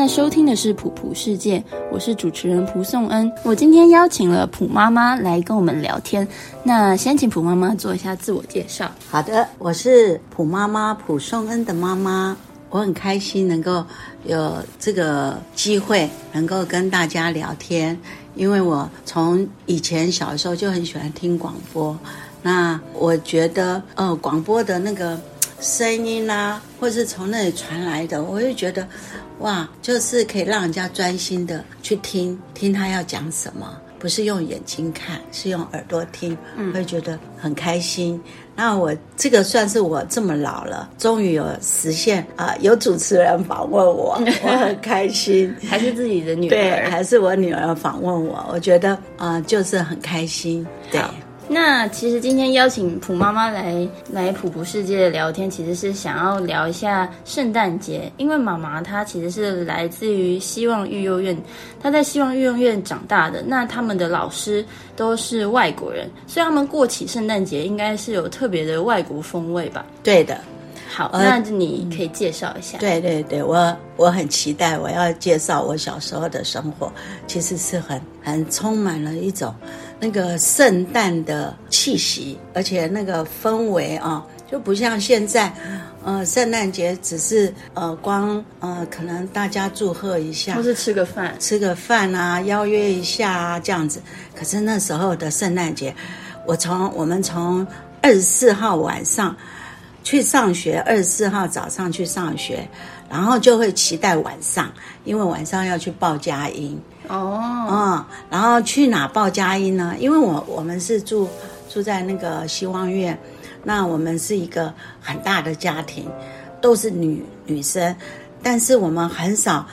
在收听的是《普普世界》，我是主持人蒲颂恩。我今天邀请了普妈妈来跟我们聊天。那先请普妈妈做一下自我介绍。好的，我是普妈妈蒲颂恩的妈妈，我很开心能够有这个机会能够跟大家聊天，因为我从以前小时候就很喜欢听广播。那我觉得，呃，广播的那个声音啊，或是从那里传来的，我就觉得，哇，就是可以让人家专心的去听听他要讲什么，不是用眼睛看，是用耳朵听，会觉得很开心。那我这个算是我这么老了，终于有实现啊、有主持人访问我，我很开心。还是自己的女对，儿。还是我女儿访问我，我觉得啊、呃就是很开心。对。那其实今天邀请普妈妈来来普普世界聊天，其实是想要聊一下圣诞节，因为妈妈她其实是来自于希望育幼院，她在希望育幼院长大的，那他们的老师都是外国人，所以他们过起圣诞节应该是有特别的外国风味吧？对的，好，那你可以介绍一下。对对对，我我很期待我要介绍我小时候的生活，其实是很很充满了一种那个圣诞的气息，而且那个氛围啊，就不像现在，呃，圣诞节只是呃光呃可能大家祝贺一下或，是吃个饭，吃个饭啊，邀约一下啊，这样子。可是那时候的圣诞节，我从我们从二十四号晚上去上学，二十四号早上去上学，然后就会期待晚上，因为晚上要去报佳音。哦，嗯，然后去哪报佳音呢？因为我我们是住住在那个希望院，那我们是一个很大的家庭，都是女女生，但是我们很少，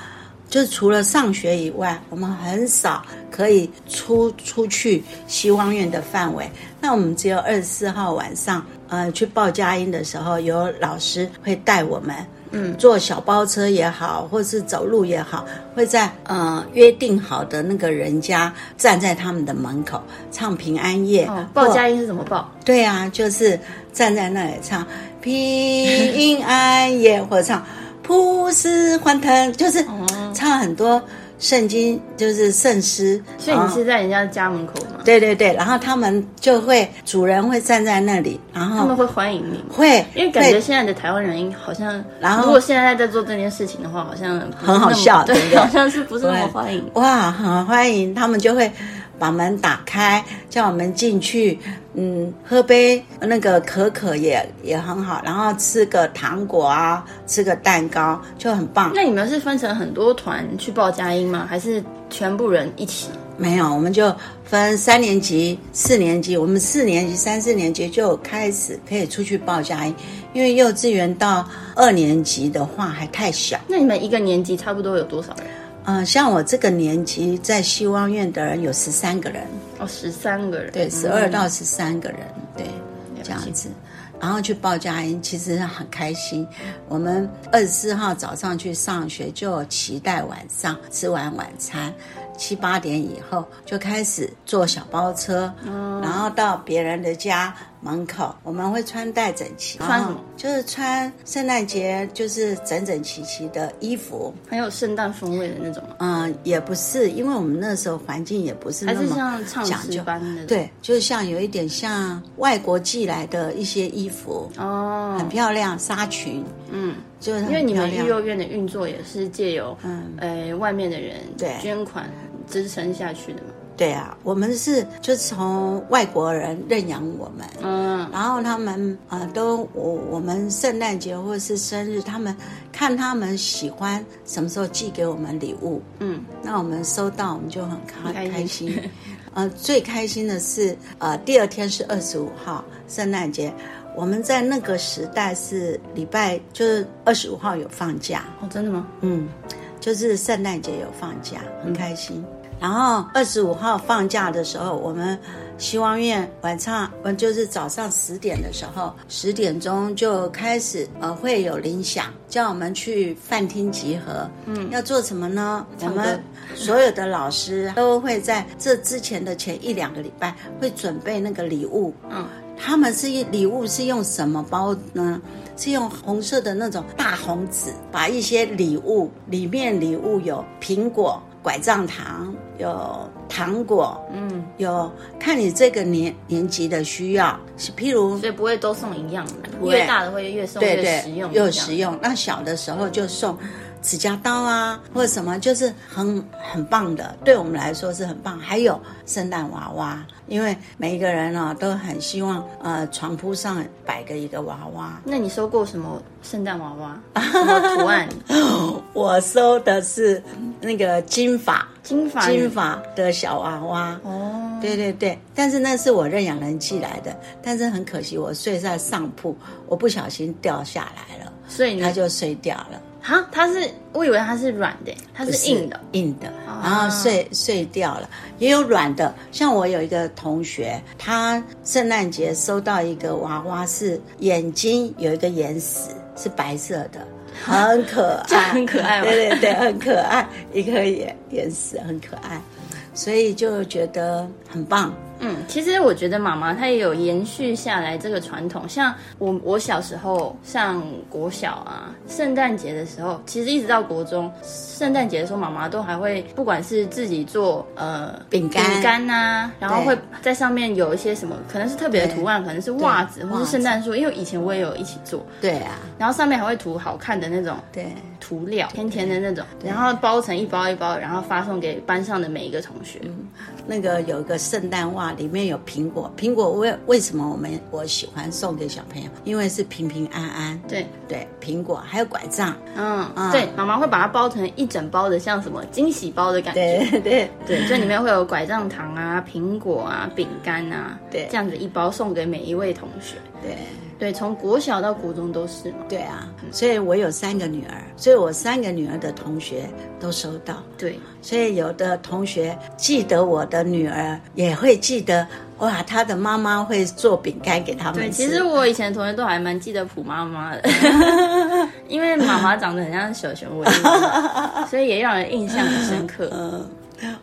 就除了上学以外，我们很少可以出出去希望院的范围。那我们只有二十四号晚上，呃，去报佳音的时候，有老师会带我们。嗯，坐小包车也好，或是走路也好，会在呃约定好的那个人家站在他们的门口唱平安夜。哦，报佳音是怎么报？对啊，就是站在那里唱平安夜，或者唱普世欢腾，就是唱很多圣经，就是圣诗。所以你是在人家家门口吗？对对对，然后他们就会主人会站在那里，然后他们会欢迎你。会因为感觉现在的台湾人好像，然后如果现在在做这件事情的话，好像很好笑对对好像是不是那么欢迎。哇，很欢迎，他们就会把门打开，叫我们进去，嗯，喝杯那个可可也也很好，然后吃个糖果啊，吃个蛋糕就很棒。那你们是分成很多团去报佳音吗？还是全部人一起？没有，我们就分三年级、四年级，我们四年级、三四年级就开始可以出去报家音，因为幼稚园到二年级的话还太小。那你们一个年级差不多有多少人？嗯、像我这个年级在希望院的人有十三个人。哦，十三个人。对，嗯十二到十三个人，对，了这样子。然后去报佳音，其实很开心。我们二十四号早上去上学，就期待晚上吃完晚餐，七八点以后就开始坐小包车，哦。然后到别人的家门口，我们会穿戴整齐，穿什么？就是穿圣诞节就是整整齐齐的衣服。很有圣诞风味的那种？嗯，也不是，因为我们那时候环境也不是那还是么像唱讲究。对，就像有一点像外国寄来的一些衣服，哦。很，漂亮，纱裙，嗯，就是因为你们育幼院的运作也是借由嗯。呃外面的人对。捐款支撑下去的嘛。对啊，我们是就从外国人认养我们，嗯，然后他们呃都我我们圣诞节或者是生日，他们看他们喜欢什么时候寄给我们礼物，嗯，那我们收到我们就很开开心开心。呃，最开心的是呃第二天是二十五号圣诞节，我们在那个时代是礼拜就是二十五号有放假，哦，真的吗？嗯，就是圣诞节有放假，很开心。然后二十五号放假的时候，我们希望院晚上，呃，就是早上十点的时候，十点钟就开始，呃，会有铃响，叫我们去饭厅集合。嗯，要做什么呢？我们所有的老师都会在这之前的前一两个礼拜会准备那个礼物。嗯，他们是礼物是用什么包呢？是用红色的那种大红纸，把一些礼物里面礼物有苹果、拐杖糖，有糖果，嗯，有看你这个年年级的需要，是譬如所以不会都送一样的，越大的会越送对实用，又实用。那小的时候就送指甲刀啊，或者什么，就是很很棒的，对我们来说是很棒。还有圣诞娃娃，因为每一个人呢、都很希望呃床铺上摆个一个娃娃。那你收过什么圣诞娃娃？什么图案？我收的是那个金发金发金发的小娃娃。哦，对对对，但是那是我认养人寄来的，但是很可惜，我睡在上铺，我不小心掉下来了，所以你它就碎掉了。哈，它是我以为它是软的，它是硬的。硬的，啊然后碎碎掉了，也有软的。像我有一个同学，他圣诞节收到一个娃娃，是眼睛有一个眼屎，是白色的，很可爱，很可爱对对对，很可爱，一颗眼眼屎很可爱，所以就觉得很棒。嗯，其实我觉得妈妈她也有延续下来这个传统，像我我小时候上国小啊，圣诞节的时候，其实一直到国中，圣诞节的时候，妈妈都还会不管是自己做呃饼干饼干。呐、然后会在上面有一些什么，可能是特别的图案，可能是袜子或袜子是圣诞树，因为以前我也有一起做，对啊，然后上面还会涂好看的那种对。涂料，甜甜的那种，然后包成一包一包，然后发送给班上的每一个同学。那个有一个圣诞袜，里面有苹果。苹果为为什么我们我喜欢送给小朋友？因为是平平安安。对，对，苹果还有拐杖。嗯，嗯对，妈妈会把它包成一整包的，像什么惊喜包的感觉。对对对，这里面会有拐杖糖啊、苹果啊、饼干啊，对这样子一包送给每一位同学。对对，从国小到国中都是嘛。对啊！所以我有三个女儿，所以我三个女儿的同学都收到。对，所以有的同学记得我的女儿，也会记得哇，她的妈妈会做饼干给他们对，吃。其实我以前同学都还蛮记得普妈妈的，因为妈妈长得很像小熊维尼，所以也让人印象很深刻。嗯，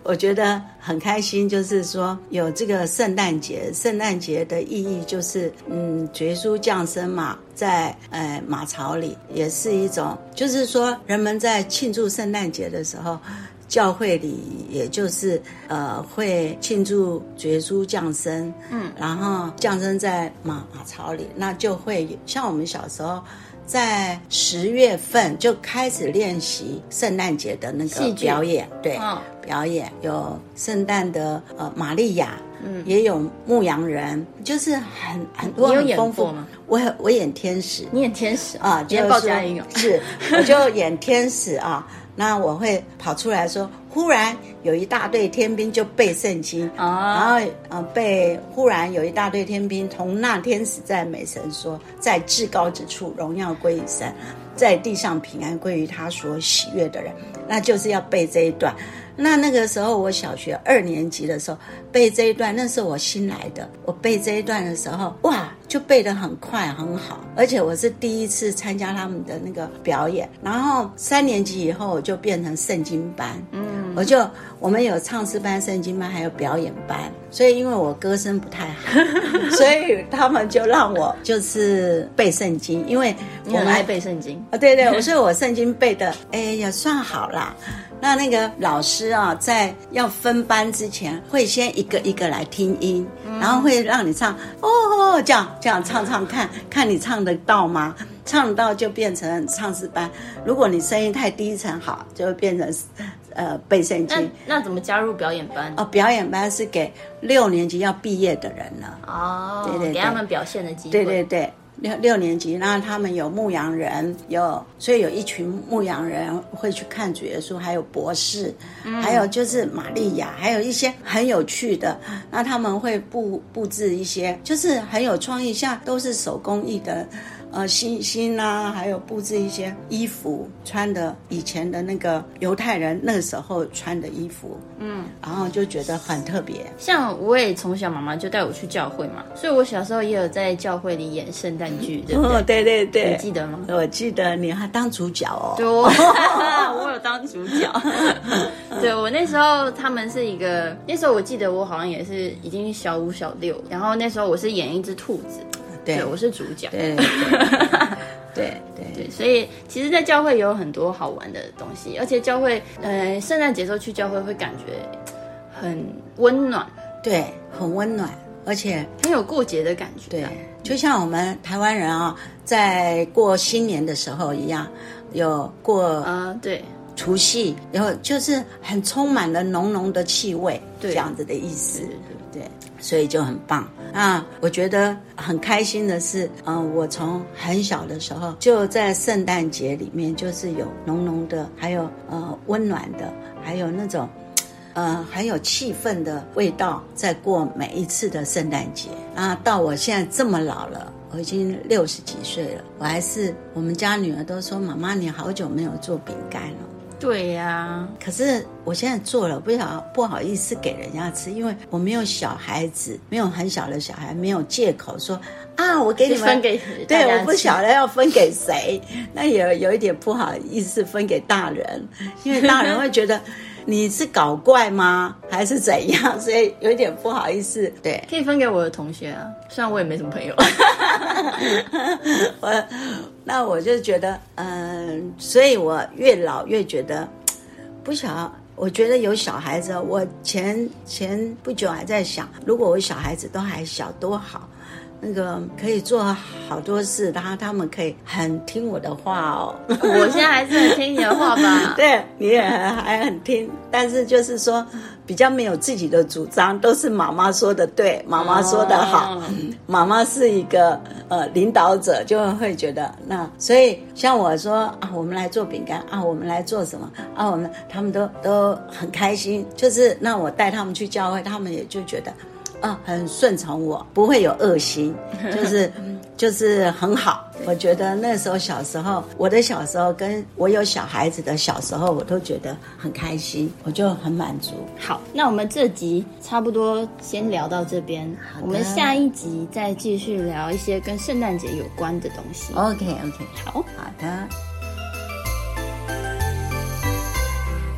我觉得很开心，就是说有这个圣诞节，圣诞节的意义就是，嗯，耶稣降生嘛，在呃马槽里，也是一种，就是说人们在庆祝圣诞节的时候。教会里，也就是呃，会庆祝耶稣降生，嗯，然后降生在马马槽里，那就会有像我们小时候，在十月份就开始练习圣诞节的那个表演，对，嗯表演有圣诞的呃玛利亚，嗯，也有牧羊人，就是很很多很丰富。我我演天使你演天使啊，今天报就是佳音哦。是，我就演天使啊。那我会跑出来说，忽然有一大队天兵就背圣经，啊然后呃背忽然有一大队天兵同那天使在美神说，在至高之处荣耀归于神，在地上平安归于他所喜悦的人，那就是要背这一段。那那个时候我小学二年级的时候背这一段，那是我新来的。我背这一段的时候，哇，就背得很快很好，而且我是第一次参加他们的那个表演。然后三年级以后我就变成圣经班，嗯，我就我们有唱诗班、圣经班，还有表演班。所以因为我歌声不太好，所以他们就让我就是背圣经，因为我们爱背圣经，啊，对对，我 所以我圣经背的，哎，也算好啦。那那个老师啊，在要分班之前，会先一个一个来听音，然后会让你唱哦，这样这样唱唱看，看你唱得到吗？唱得到就变成唱诗班，如果你声音太低沉，好，就会变成呃背圣那经。那怎么加入表演班？哦，表演班是给六年级要毕业的人了。哦，对对对给他们表现的机会。对对对，六六年级，然后他们有牧羊人，有所以有一群牧羊人会去看主耶稣，还有博士，还有就是玛利亚，还有一些很有趣的，那他们会布布置一些，就是很有创意，像都是手工艺的。呃星星啊，还有布置一些衣服，穿的以前的那个犹太人那个时候穿的衣服，嗯，然后就觉得很特别。像我也从小妈妈就带我去教会嘛，所以我小时候也有在教会里演圣诞剧，对不对？哦，对对对，你记得吗？我记得你还当主角哦。对，我 我有当主角。对我那时候他们是一个，那时候我记得我好像也是已经小五小六，然后那时候我是演一只兔子，对。我是主角。对 对。对对，所以其实，在教会有很多好玩的东西，而且教会，呃，圣诞节时候去教会会感觉很温暖，对，很温暖，而且很有过节的感觉。对，就像我们台湾人啊，在过新年的时候一样，有过啊，对，除夕，然后就是很充满了浓浓的气味，对这样子的意思。对对对，所以就很棒啊！我觉得很开心的是，嗯、我从很小的时候就在圣诞节里面，就是有浓浓的，还有呃温暖的，还有那种。呃，很有气氛的味道，在过每一次的圣诞节啊。到我现在这么老了，我已经六十几岁了，我还是我们家女儿都说：“妈妈，你好久没有做饼干了。”对呀、可是我现在做了，不想不好意思给人家吃，因为我没有小孩子，没有很小的小孩，没有借口说啊，我给你们分给对，我不晓得要分给谁，那也有一点不好意思分给大人，因为大人会觉得你是搞怪吗，还是怎样，所以有点不好意思。对，可以分给我的同学啊，虽然我也没什么朋友。我那我就觉得，嗯、所以我越老越觉得不晓。我觉得有小孩子，我前前不久还在想，如果我小孩子都还小，多好。那个可以做好多事，然后他们可以很听我的话哦。我现在还是很听你的话吧。对，你也还很听，但是就是说比较没有自己的主张，都是妈妈说的对，妈妈说的好。哦妈妈是一个呃领导者，就会觉得那，所以像我说啊，我们来做饼干啊，我们来做什么啊，我们他们都都很开心，就是那我带他们去教会，他们也就觉得。啊，很顺从我，不会有恶心，就是 就是很好。我觉得那时候小时候，我的小时候跟我有小孩子的小时候，我都觉得很开心，我就很满足。好，那我们这集差不多先聊到这边，我们下一集再继续聊一些跟圣诞节有关的东西。OK OK，好。好的。